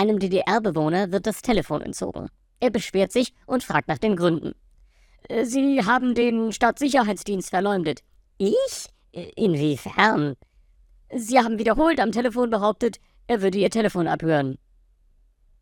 Einem DDR-Bewohner wird das Telefon entzogen. Er beschwert sich und fragt nach den Gründen. Äh, Sie haben den Staatssicherheitsdienst verleumdet. Ich? Äh, inwiefern? Sie haben wiederholt am Telefon behauptet, er würde Ihr Telefon abhören.